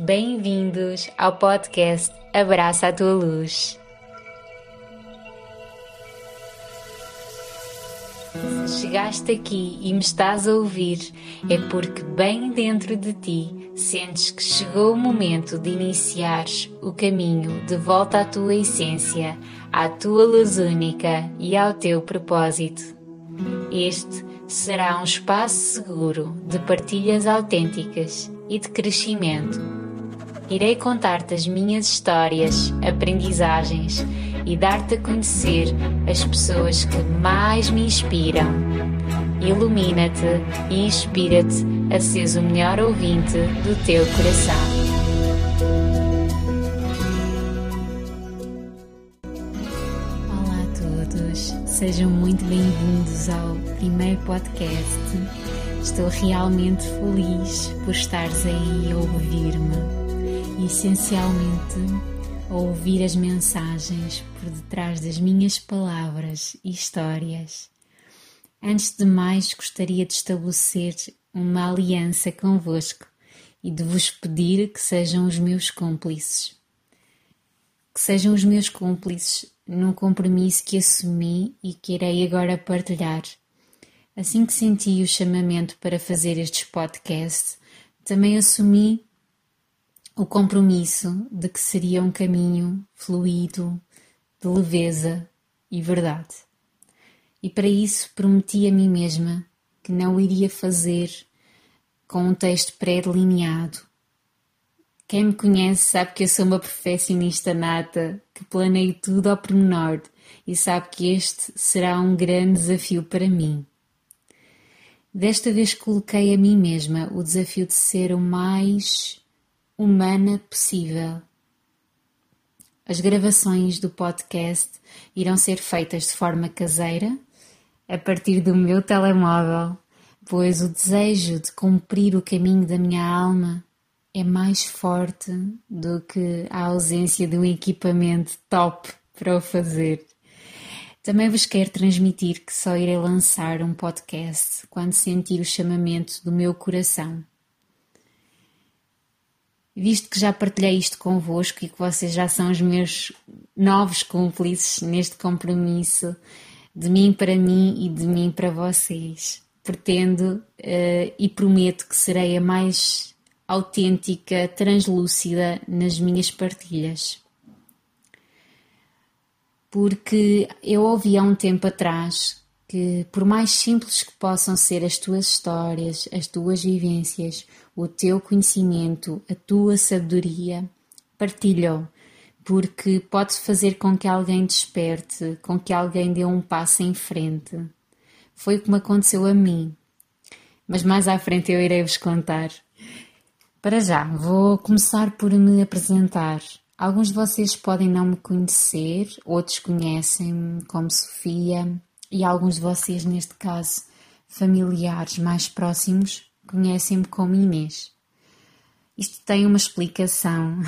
Bem-vindos ao podcast Abraça a Tua Luz. Se chegaste aqui e me estás a ouvir, é porque bem dentro de ti sentes que chegou o momento de iniciares o caminho de volta à tua essência, à tua luz única e ao teu propósito. Este será um espaço seguro de partilhas autênticas e de crescimento irei contar-te as minhas histórias, aprendizagens e dar-te a conhecer as pessoas que mais me inspiram. Ilumina-te e inspira-te a seres o melhor ouvinte do teu coração. Olá a todos, sejam muito bem-vindos ao primeiro podcast. Estou realmente feliz por estares aí a ouvir-me e essencialmente a ouvir as mensagens por detrás das minhas palavras e histórias. Antes de mais, gostaria de estabelecer uma aliança convosco e de vos pedir que sejam os meus cúmplices. Que sejam os meus cúmplices num compromisso que assumi e que irei agora partilhar. Assim que senti o chamamento para fazer estes podcasts, também assumi o compromisso de que seria um caminho fluido, de leveza e verdade. E para isso prometi a mim mesma que não iria fazer com um texto pré-delineado. Quem me conhece sabe que eu sou uma perfeccionista nata, que planeio tudo ao pormenor e sabe que este será um grande desafio para mim. Desta vez coloquei a mim mesma o desafio de ser o mais humana possível. As gravações do podcast irão ser feitas de forma caseira, a partir do meu telemóvel, pois o desejo de cumprir o caminho da minha alma é mais forte do que a ausência de um equipamento top para o fazer. Também vos quero transmitir que só irei lançar um podcast quando sentir o chamamento do meu coração visto que já partilhei isto convosco e que vocês já são os meus novos cúmplices neste compromisso de mim para mim e de mim para vocês. Pretendo uh, e prometo que serei a mais autêntica, translúcida nas minhas partilhas. Porque eu ouvi há um tempo atrás que, por mais simples que possam ser as tuas histórias, as tuas vivências, o teu conhecimento, a tua sabedoria, partilha-o, porque pode fazer com que alguém desperte, com que alguém dê um passo em frente. Foi o que me aconteceu a mim, mas mais à frente eu irei vos contar. Para já, vou começar por me apresentar. Alguns de vocês podem não me conhecer, outros conhecem-me como Sofia, e alguns de vocês, neste caso, familiares mais próximos, conhecem-me como Inês. Isto tem uma explicação.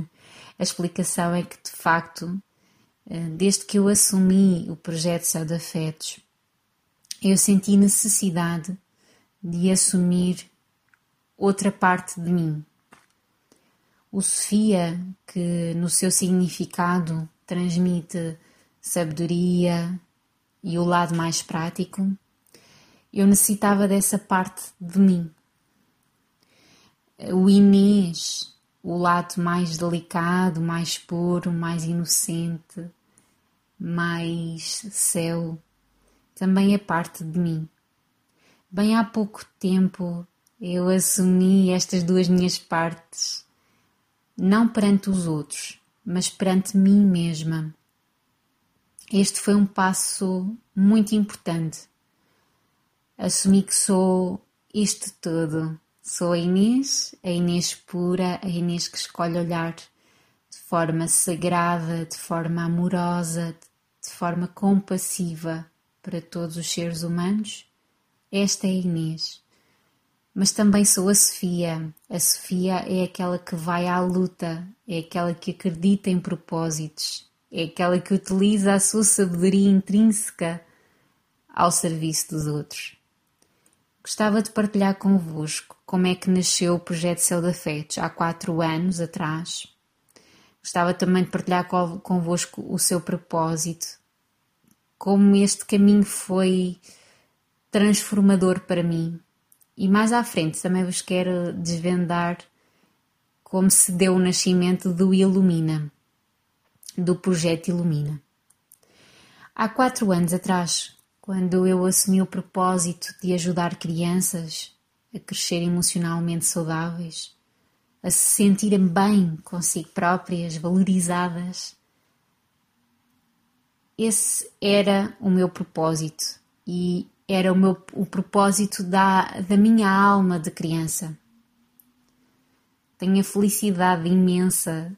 A explicação é que, de facto, eh, desde que eu assumi o projeto Céu de Afetos, eu senti necessidade de assumir outra parte de mim. O Sofia, que no seu significado transmite sabedoria, e o lado mais prático, eu necessitava dessa parte de mim. O Inês, o lado mais delicado, mais puro, mais inocente, mais céu, também é parte de mim. Bem há pouco tempo eu assumi estas duas minhas partes, não perante os outros, mas perante mim mesma. Este foi um passo muito importante. Assumi que sou isto tudo. Sou a Inês, a Inês pura, a Inês que escolhe olhar de forma sagrada, de forma amorosa, de forma compassiva para todos os seres humanos. Esta é a Inês. Mas também sou a Sofia. A Sofia é aquela que vai à luta, é aquela que acredita em propósitos, é aquela que utiliza a sua sabedoria intrínseca ao serviço dos outros. Gostava de partilhar convosco como é que nasceu o projeto Céu de Afetos há quatro anos atrás. Gostava também de partilhar convosco o seu propósito, como este caminho foi transformador para mim. E mais à frente também vos quero desvendar como se deu o nascimento do Ilumina, do projeto Ilumina. Há quatro anos atrás, quando eu assumi o propósito de ajudar crianças a crescer emocionalmente saudáveis, a se sentirem bem consigo próprias, valorizadas, esse era o meu propósito e era o, meu, o propósito da, da minha alma de criança. Tenho a felicidade imensa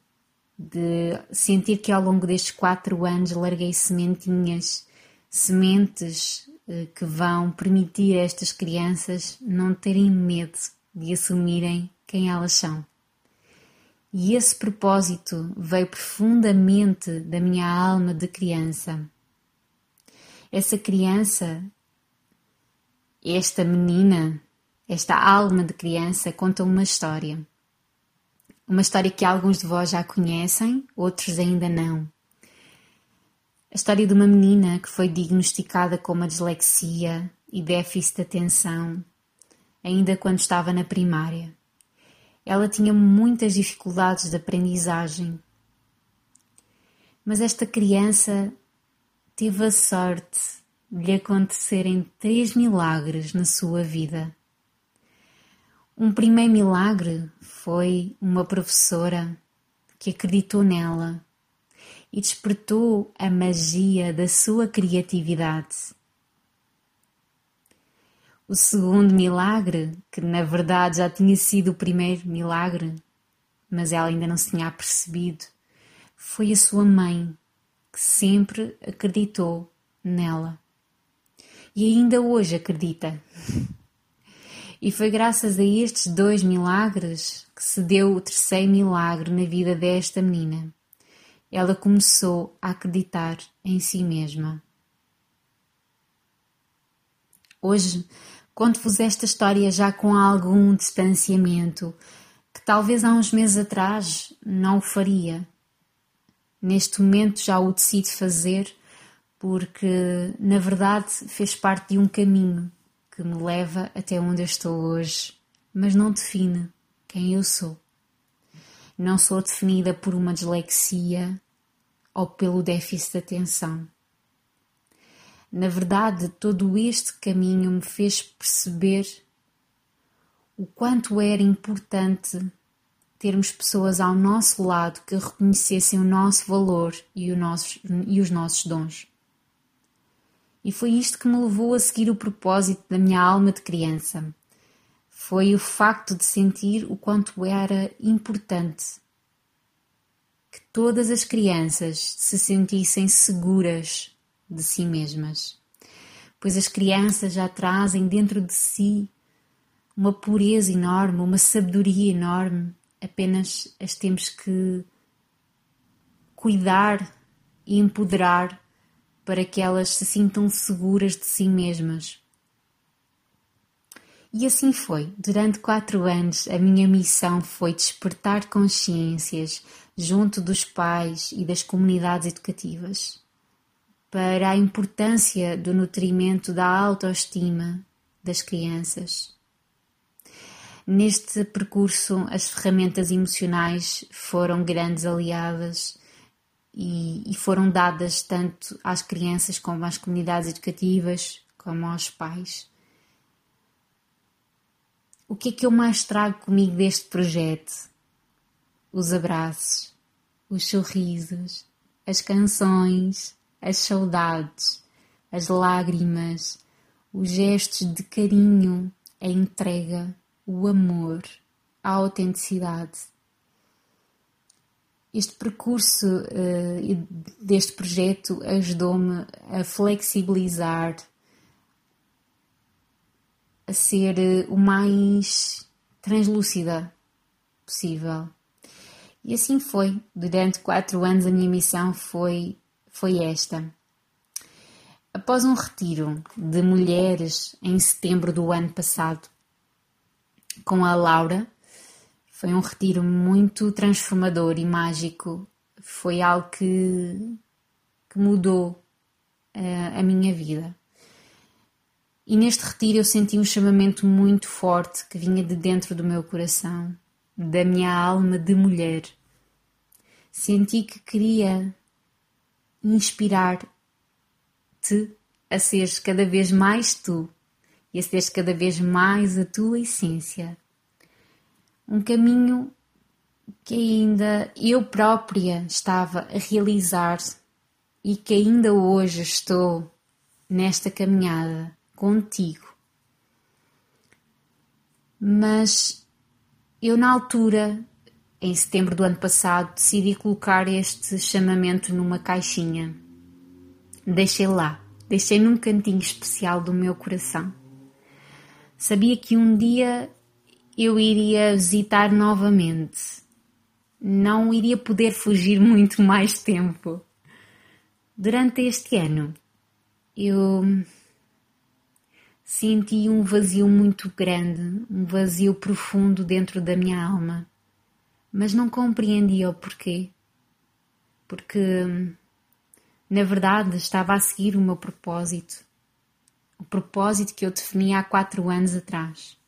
de sentir que ao longo destes quatro anos larguei sementinhas, sementes eh, que vão permitir a estas crianças não terem medo de assumirem quem elas são. E esse propósito veio profundamente da minha alma de criança. Essa criança, esta menina, esta alma de criança conta uma história. Uma história que alguns de vós já conhecem, outros ainda não. A história de uma menina que foi diagnosticada com uma dislexia e déficit de atenção ainda quando estava na primária. Ela tinha muitas dificuldades de aprendizagem. Mas esta criança teve a sorte de lhe acontecerem três milagres na sua vida. Um primeiro milagre foi uma professora que acreditou nela e despertou a magia da sua criatividade. O segundo milagre, que na verdade já tinha sido o primeiro milagre, mas ela ainda não se tinha apercebido, foi a sua mãe, que sempre acreditou nela. E ainda hoje acredita. E foi graças a estes dois milagres que se deu o terceiro milagre na vida desta menina. Ela começou a acreditar em si mesma. Hoje Conto-vos esta história já com algum distanciamento, que talvez há uns meses atrás não o faria. Neste momento já o decido fazer porque, na verdade, fez parte de um caminho que me leva até onde eu estou hoje, mas não define quem eu sou. Não sou definida por uma dislexia ou pelo déficit de atenção. Na verdade, todo este caminho me fez perceber o quanto era importante termos pessoas ao nosso lado que reconhecessem o nosso valor e, nosso, e os nossos dons. E foi isto que me levou a seguir o propósito da minha alma de criança. Foi o facto de sentir o quanto era importante que todas as crianças se sentissem seguras de si mesmas, pois as crianças já trazem dentro de si uma pureza enorme, uma sabedoria enorme, apenas as temos que cuidar e empoderar para que elas se sintam seguras de si mesmas. E assim foi. Durante quatro anos, a minha missão foi despertar consciências junto dos pais e das comunidades educativas para a importância do nutrimento da autoestima das crianças. Neste percurso, as ferramentas emocionais foram grandes aliadas e, e, foram dadas tanto às crianças como às comunidades educativas, como aos pais. O que é que eu mais trago comigo deste projeto? Os abraços, os sorrisos, as canções, as saudades, as lágrimas, os gestos de carinho, a entrega, o amor, a autenticidade. Este percurso uh, deste projeto ajudou-me a flexibilizar, a ser uh, o mais translúcida possível. E assim foi. Durante quatro anos a minha missão foi foi esta. Após um retiro de mulheres em setembro do ano passado, com a Laura. Foi um retiro muito transformador e mágico. Foi algo que, que mudou uh, a minha vida. E neste retiro eu senti um chamamento muito forte que vinha de dentro do meu coração, da minha alma de mulher. Senti que queria inspirar-te a seres cada vez mais tu e a seres cada vez mais a tua essência. Um caminho que ainda eu própria estava a realizar e que ainda hoje estou nesta caminhada contigo. Mas eu, na altura, em setembro do ano passado, decidi colocar este chamamento numa caixinha. Deixei lá, deixei num cantinho especial do meu coração. Sabia que um dia eu iria visitar novamente. Não iria poder fugir muito mais tempo. Durante este ano, eu senti um vazio muito grande, um vazio profundo dentro da minha alma, mas não compreendia o porquê. Porque, na verdade, estava a seguir o meu propósito, o propósito que eu defini há quatro anos atrás.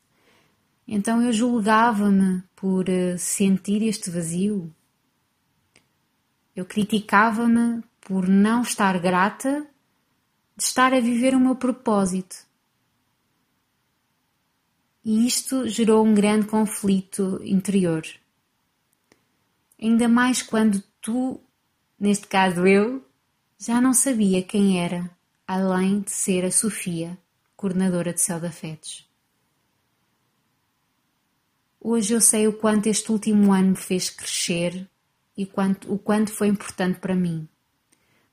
Então eu julgava-me por eh, sentir este vazio. Eu criticava-me por não estar grata de estar a viver o meu propósito e isto gerou um grande conflito interior. Ainda mais quando tu, neste caso eu, já não sabia quem era, além de ser a Sofia, coordenadora de Céu de Afetos. Hoje eu sei o quanto este último ano me fez crescer e quanto, o quanto foi importante para mim.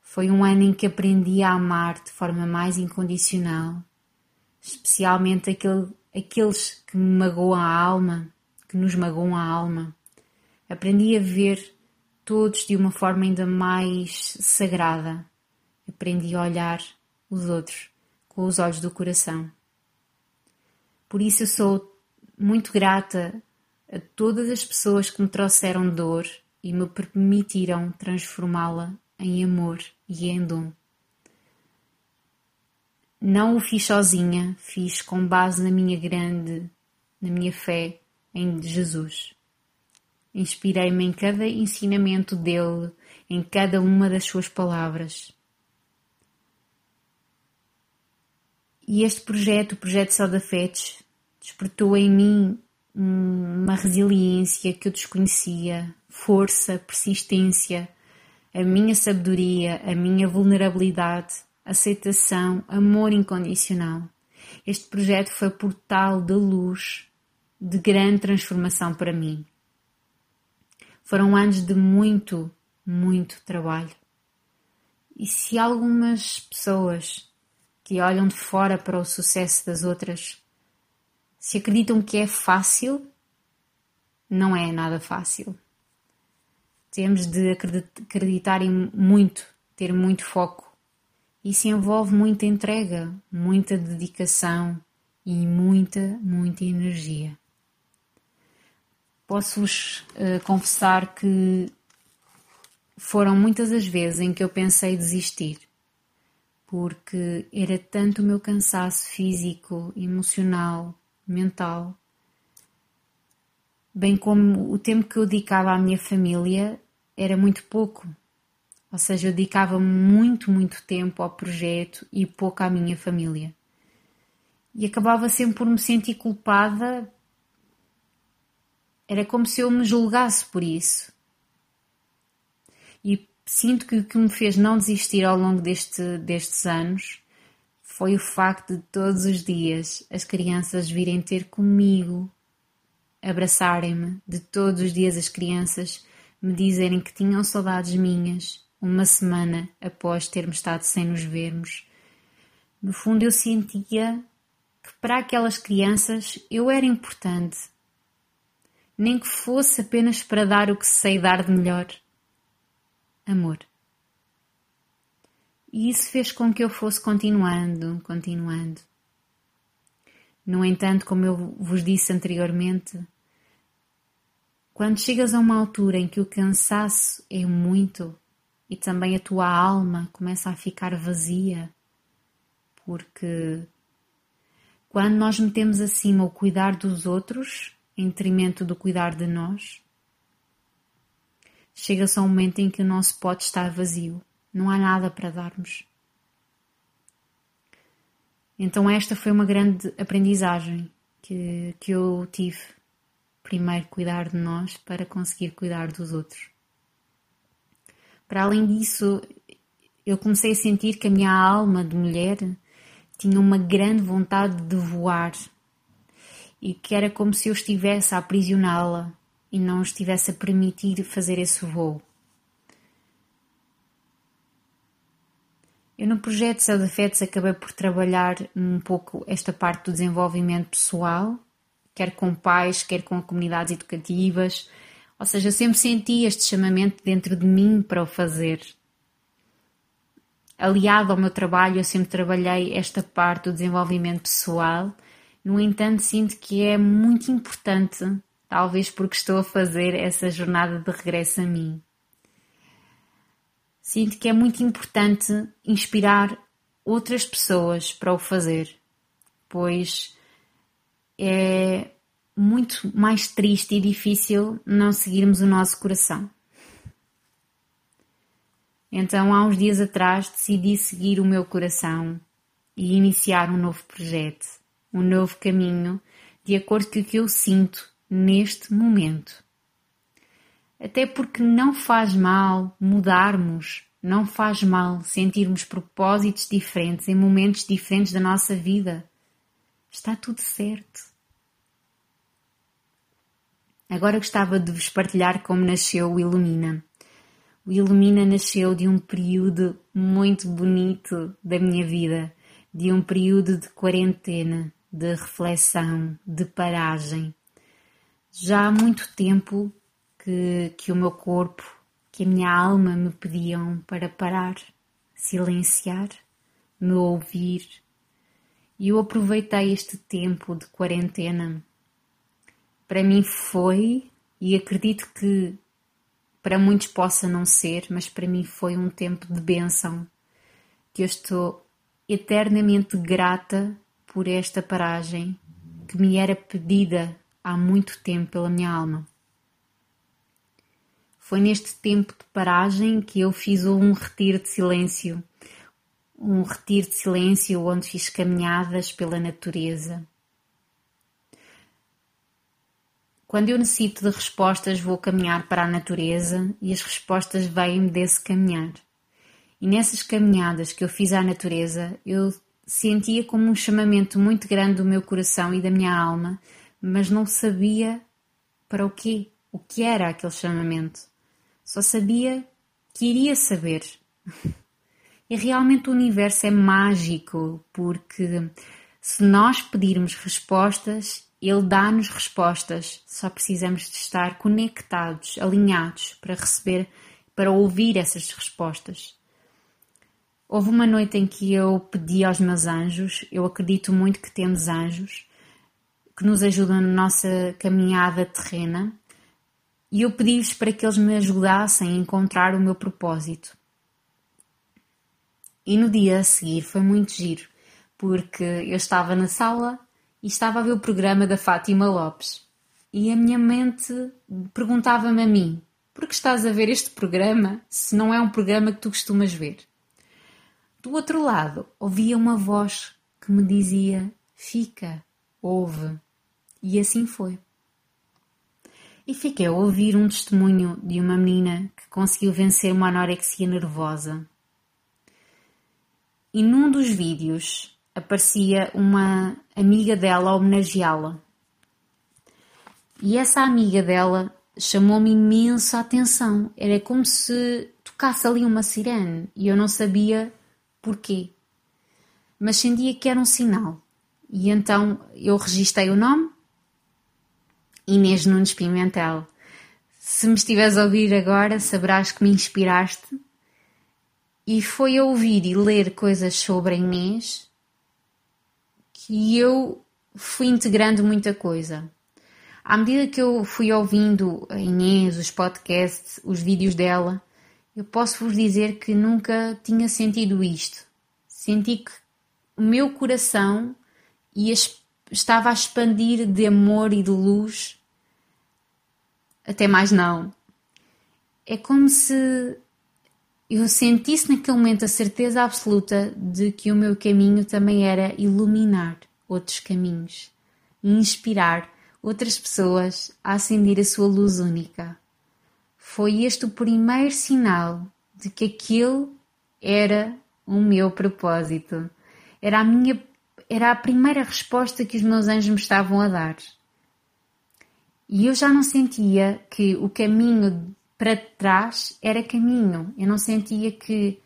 Foi um ano em que aprendi a amar de forma mais incondicional, especialmente aquele aqueles que me magoam a alma, que nos magoam a alma. Aprendi a ver todos de uma forma ainda mais sagrada. Aprendi a olhar os outros com os olhos do coração. Por isso eu sou muito grata a todas as pessoas que me trouxeram dor e me permitiram transformá-la em amor e em dom. Não o fiz sozinha, fiz com base na minha grande, na minha fé em Jesus. Inspirei-me em cada ensinamento dele, em cada uma das suas palavras. E este projeto, o projeto Só de Afetos, despertou em mim uma resiliência que eu desconhecia, força, persistência, a minha sabedoria, a minha vulnerabilidade aceitação, amor incondicional. Este projeto foi portal de luz, de grande transformação para mim. Foram anos de muito, muito trabalho. E se algumas pessoas que olham de fora para o sucesso das outras se acreditam que é fácil, não é nada fácil. Temos de acreditar em muito, ter muito foco isso envolve muita entrega, muita dedicação e muita, muita energia. Posso-vos uh, confessar que foram muitas as vezes em que eu pensei desistir, porque era tanto o meu cansaço físico, emocional, mental, bem como o tempo que eu dedicava à minha família era muito pouco ou seja, eu dedicava muito, muito tempo ao projeto e pouco à minha família. E acabava sempre por me sentir culpada. Era como se eu me julgasse por isso. E sinto que o que me fez não desistir ao longo deste, destes anos foi o facto de todos os dias as crianças virem ter comigo, abraçarem-me, de todos os dias as crianças me dizerem que tinham saudades minhas uma semana após termos estado sem nos vermos. No fundo, eu sentia que para aquelas crianças eu era importante, nem que fosse apenas para dar o que sei dar de melhor: amor. E isso fez com que eu fosse continuando, continuando. No entanto, como eu vos disse anteriormente, quando chegas a uma altura em que o cansaço é muito e também a tua alma começa a ficar vazia, porque quando nós metemos acima o cuidar dos outros em detrimento do cuidar de nós, chega-se a um momento em que o nosso pote está vazio, não há nada para darmos. Então, esta foi uma grande aprendizagem que, que eu tive. Primeiro, cuidar de nós para conseguir cuidar dos outros. Para além disso, eu comecei a sentir que a minha alma de mulher tinha uma grande vontade de voar e que era como se eu estivesse a aprisioná-la e não estivesse a permitir fazer esse voo. Eu no projeto Céu de Afetos acabei por trabalhar um pouco esta parte do desenvolvimento pessoal, quer com pais, quer com comunidades educativas, ou seja, eu sempre senti este chamamento dentro de mim para o fazer aliado ao meu trabalho, eu sempre trabalhei esta parte do desenvolvimento pessoal. No entanto, sinto que é muito importante, talvez porque estou a fazer essa jornada de regresso a mim. Sinto que é muito importante inspirar outras pessoas para o fazer, pois é muito mais triste e difícil não seguirmos o nosso coração. Então, há uns dias atrás, decidi seguir o meu coração e iniciar um novo projeto, um novo caminho, de acordo com o que eu sinto neste momento. Até porque não faz mal mudarmos, não faz mal sentirmos propósitos diferentes em momentos diferentes da nossa vida. Está tudo certo. Agora gostava de vos partilhar como nasceu o Ilumina. O Ilumina nasceu de um período muito bonito da minha vida, de um período de quarentena, de reflexão, de paragem. Já há muito tempo que, que o meu corpo, que a minha alma me pediam para parar, silenciar, me ouvir. E eu aproveitei este tempo de quarentena. Para mim foi, e acredito que para muitos possa não ser, mas para mim foi um tempo de bênção, que eu estou eternamente grata por esta paragem que me era pedida há muito tempo pela minha alma. Foi neste tempo de paragem que eu fiz um retiro de silêncio, um retiro de silêncio onde fiz caminhadas pela natureza Quando eu necessito de respostas, vou caminhar para a natureza e as respostas vêm-me desse caminhar. E nessas caminhadas que eu fiz à natureza, eu sentia como um chamamento muito grande do meu coração e da minha alma, mas não sabia para o quê, o que era aquele chamamento. Só sabia que iria saber. E realmente o universo é mágico, porque se nós pedirmos respostas, ele dá-nos respostas, só precisamos de estar conectados, alinhados para receber, para ouvir essas respostas. Houve uma noite em que eu pedi aos meus anjos, eu acredito muito que temos anjos que nos ajudam na nossa caminhada terrena, e eu pedi-lhes para que eles me ajudassem a encontrar o meu propósito. E no dia a seguir foi muito giro, porque eu estava na sala e estava a ver o programa da Fátima Lopes. E a minha mente perguntava-me a mim: por que estás a ver este programa se não é um programa que tu costumas ver? Do outro lado, ouvia uma voz que me dizia: fica, ouve. E assim foi. E fiquei a ouvir um testemunho de uma menina que conseguiu vencer uma anorexia nervosa. E num dos vídeos aparecia uma amiga dela a homenageá-la. E essa amiga dela chamou-me imenso a atenção. Era como se tocasse ali uma sirene e eu não sabia porquê. Mas sentia que era um sinal. E então eu registrei o nome Inês Nunes Pimentel. Se me estiveres a ouvir agora, saberás que me inspiraste. E foi a ouvir e ler coisas sobre a Inês que eu fui integrando muita coisa. À medida que eu fui ouvindo a Inês, os podcasts, os vídeos dela, eu posso vos dizer que nunca tinha sentido isto. Senti que o meu coração ia, estava a expandir de amor e de luz. Até mais não. É como se eu sentisse naquele momento a certeza absoluta de que o meu caminho também era iluminar outros caminhos inspirar outras pessoas a acender a sua luz única. Foi este o primeiro sinal de que aquele era o meu propósito. Era a minha era a primeira resposta que os meus anjos me estavam a dar. E eu já não sentia que o caminho para trás era caminho. Eu não sentia que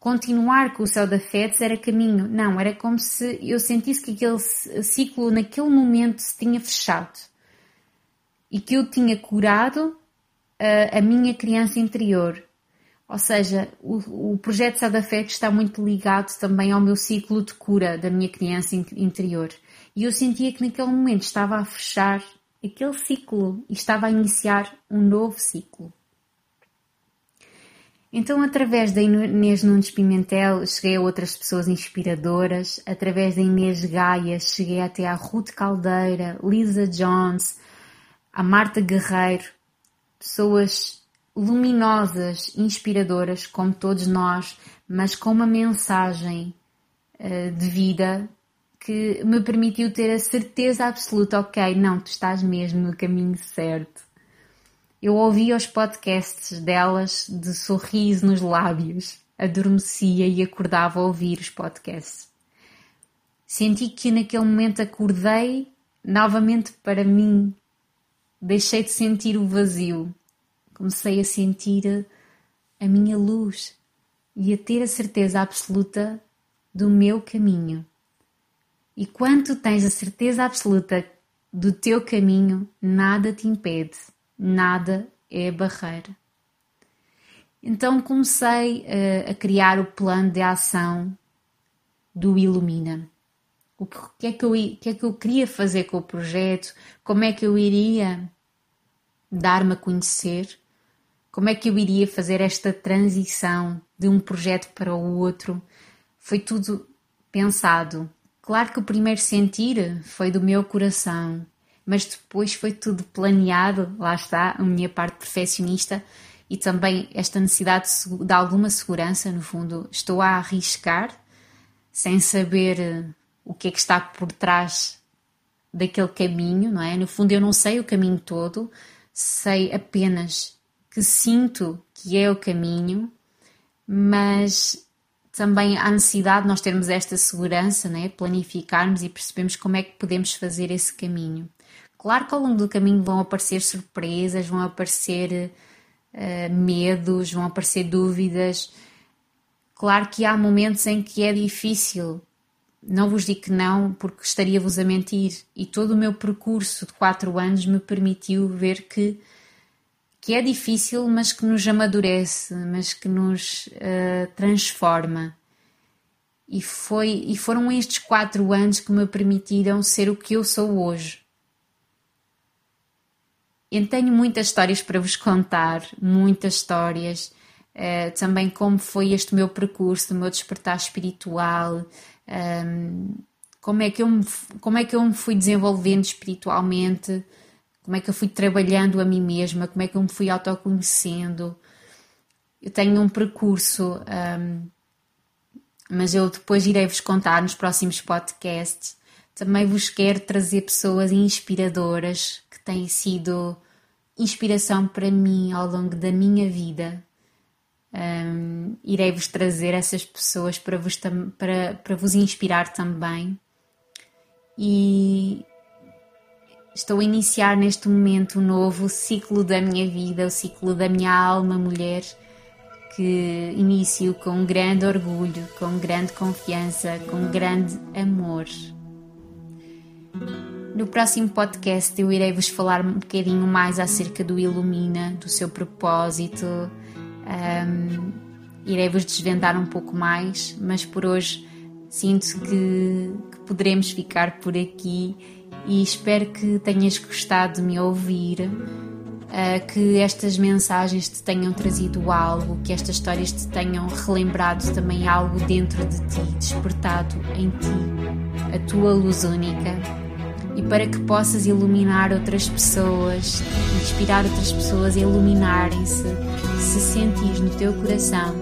continuar com o céu da Fetes era caminho. Não, era como se eu sentisse que aquele ciclo naquele momento se tinha fechado e que eu tinha curado a, a minha criança interior. Ou seja, o, o projeto Céu da Fetes está muito ligado também ao meu ciclo de cura da minha criança interior. E eu sentia que naquele momento estava a fechar aquele ciclo e estava a iniciar um novo ciclo. Então, através da Inês Nunes Pimentel, cheguei a outras pessoas inspiradoras. Através da Inês Gaia, cheguei até à Ruth Caldeira, Lisa Jones, a Marta Guerreiro. Pessoas luminosas, inspiradoras, como todos nós, mas com uma mensagem uh, de vida que me permitiu ter a certeza absoluta: ok, não, tu estás mesmo no caminho certo eu ouvia os podcasts delas de sorriso nos lábios, adormecia e acordava a ouvir os podcasts. Senti que naquele momento acordei novamente para mim. Deixei de sentir o vazio. Comecei a sentir a minha luz e a ter a certeza absoluta do meu caminho. E quando tens a certeza absoluta do teu caminho, nada te impede nada é barreira. Então comecei a, eh, a criar o plano de ação do Ilumina. O que é, que eu, que é que eu queria fazer com o projeto? Como é que eu iria dar-me a conhecer? Como é que eu iria fazer esta transição de um projeto para o outro? Foi tudo pensado. Claro que o primeiro sentir foi do meu coração, mas depois foi tudo planeado, lá está, a minha parte perfeccionista e também esta necessidade de, alguma segurança, no fundo, estou a arriscar sem saber eh, o que é que está por trás daquele caminho, não é? No fundo, eu não sei o caminho todo, sei apenas que sinto que é o caminho, mas também há necessidade de nós termos esta segurança, né? planificarmos e percebermos como é que podemos fazer esse caminho. Claro que ao longo do caminho vão aparecer surpresas, vão aparecer uh, medos, vão aparecer dúvidas. Claro que há momentos em que é difícil. Não vos digo que não, porque estaria-vos a mentir. E todo o meu percurso de quatro anos me permitiu ver que, que é difícil, mas que nos amadurece, mas que nos uh, transforma. E, foi, e foram estes quatro anos que me permitiram ser o que eu sou hoje eu tenho muitas histórias para vos contar, muitas histórias. Uh, também como foi este meu percurso, o meu despertar espiritual, um, ehm, como, é que eu me, como é que eu me fui desenvolvendo espiritualmente, como é que eu fui trabalhando a mim mesma, como é que eu me fui autoconhecendo. Eu tenho um percurso, um, mas eu depois irei vos contar nos próximos podcasts. Também vos quero trazer pessoas inspiradoras têm sido inspiração para mim ao longo da minha vida. Um, Irei-vos trazer essas pessoas para vos, para, para vos inspirar também. E estou a iniciar neste momento um novo ciclo da minha vida, o ciclo da minha alma mulher, que inicio com grande orgulho, com grande confiança, com grande amor. No próximo podcast eu irei vos falar um bocadinho mais acerca do Ilumina, do seu propósito. Um, irei vos desvendar um pouco mais, mas por hoje sinto que, que poderemos ficar por aqui e espero que tenhas gostado de me ouvir, uh, que estas mensagens te tenham trazido algo, que estas histórias te tenham relembrado também algo dentro de ti, despertado em ti, a tua luz única. E para que possas iluminar outras pessoas, inspirar outras pessoas a iluminarem-se, se sentires no teu coração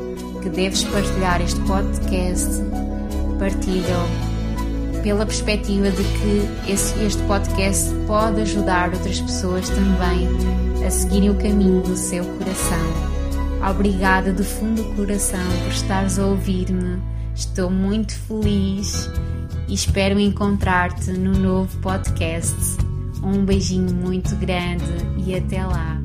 que deves partilhar este podcast, partilha pela perspectiva de que esse, este podcast pode ajudar outras pessoas também a seguirem o caminho do seu coração. Obrigada do fundo do coração por estares a ouvir-me. Estou muito feliz e espero encontrar-te no novo podcast. Um beijinho muito grande e até lá.